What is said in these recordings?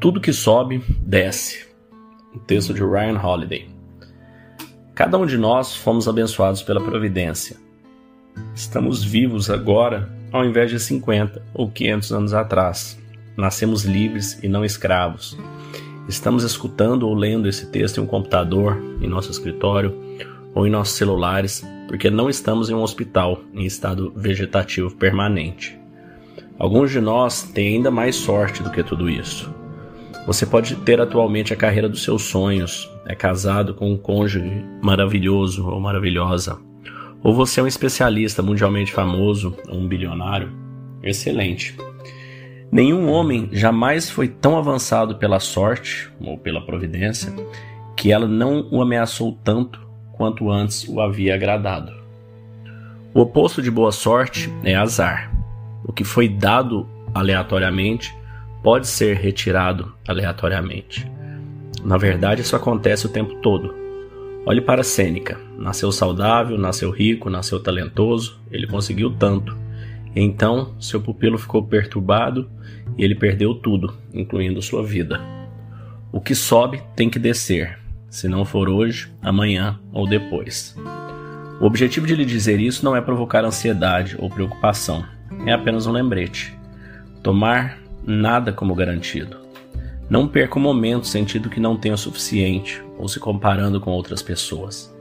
Tudo que sobe, desce. Um texto de Ryan Holiday. Cada um de nós fomos abençoados pela providência. Estamos vivos agora ao invés de 50 ou 500 anos atrás. Nascemos livres e não escravos. Estamos escutando ou lendo esse texto em um computador, em nosso escritório ou em nossos celulares, porque não estamos em um hospital em estado vegetativo permanente. Alguns de nós têm ainda mais sorte do que tudo isso. Você pode ter atualmente a carreira dos seus sonhos, é casado com um cônjuge maravilhoso ou maravilhosa. Ou você é um especialista mundialmente famoso ou um bilionário. Excelente. Nenhum homem jamais foi tão avançado pela sorte ou pela providência que ela não o ameaçou tanto quanto antes o havia agradado. O oposto de boa sorte é azar. O que foi dado aleatoriamente pode ser retirado aleatoriamente. Na verdade, isso acontece o tempo todo. Olhe para Sêneca. Nasceu saudável, nasceu rico, nasceu talentoso, ele conseguiu tanto. Então, seu pupilo ficou perturbado e ele perdeu tudo, incluindo sua vida. O que sobe tem que descer, se não for hoje, amanhã ou depois. O objetivo de lhe dizer isso não é provocar ansiedade ou preocupação, é apenas um lembrete. Tomar nada como garantido. Não perca o momento sentindo que não tem o suficiente ou se comparando com outras pessoas.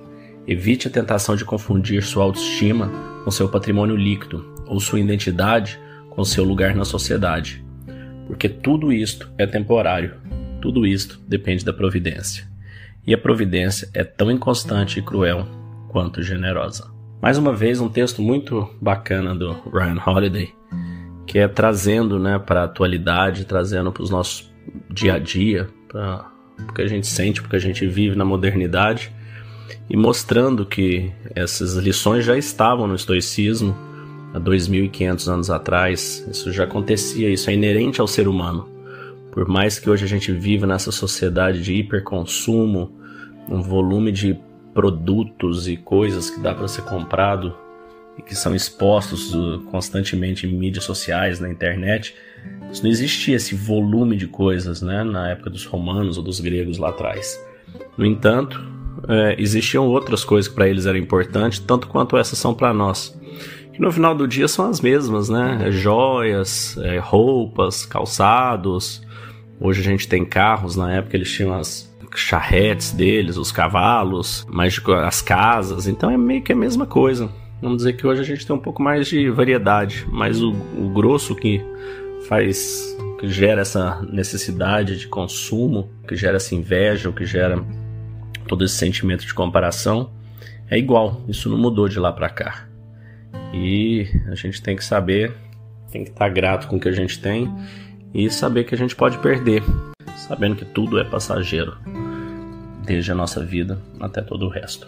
Evite a tentação de confundir sua autoestima com seu patrimônio líquido ou sua identidade com seu lugar na sociedade, porque tudo isto é temporário. Tudo isto depende da providência. E a providência é tão inconstante e cruel quanto generosa. Mais uma vez, um texto muito bacana do Ryan Holiday que é trazendo né, para a atualidade, trazendo para os nossos dia a dia, para o que a gente sente, porque a gente vive na modernidade, e mostrando que essas lições já estavam no estoicismo há 2.500 anos atrás, isso já acontecia, isso é inerente ao ser humano. Por mais que hoje a gente viva nessa sociedade de hiperconsumo, um volume de produtos e coisas que dá para ser comprado e que são expostos uh, constantemente em mídias sociais, na internet, isso não existia esse volume de coisas né, na época dos romanos ou dos gregos lá atrás. No entanto, é, existiam outras coisas que para eles eram importantes, tanto quanto essas são para nós. Que no final do dia são as mesmas, né? É joias, é, roupas, calçados. Hoje a gente tem carros, na época eles tinham as charretes deles, os cavalos, mas as casas, então é meio que a mesma coisa. Vamos dizer que hoje a gente tem um pouco mais de variedade, mas o, o grosso que faz, que gera essa necessidade de consumo, que gera essa inveja, o que gera todo esse sentimento de comparação, é igual. Isso não mudou de lá para cá. E a gente tem que saber, tem que estar grato com o que a gente tem e saber que a gente pode perder, sabendo que tudo é passageiro, desde a nossa vida até todo o resto.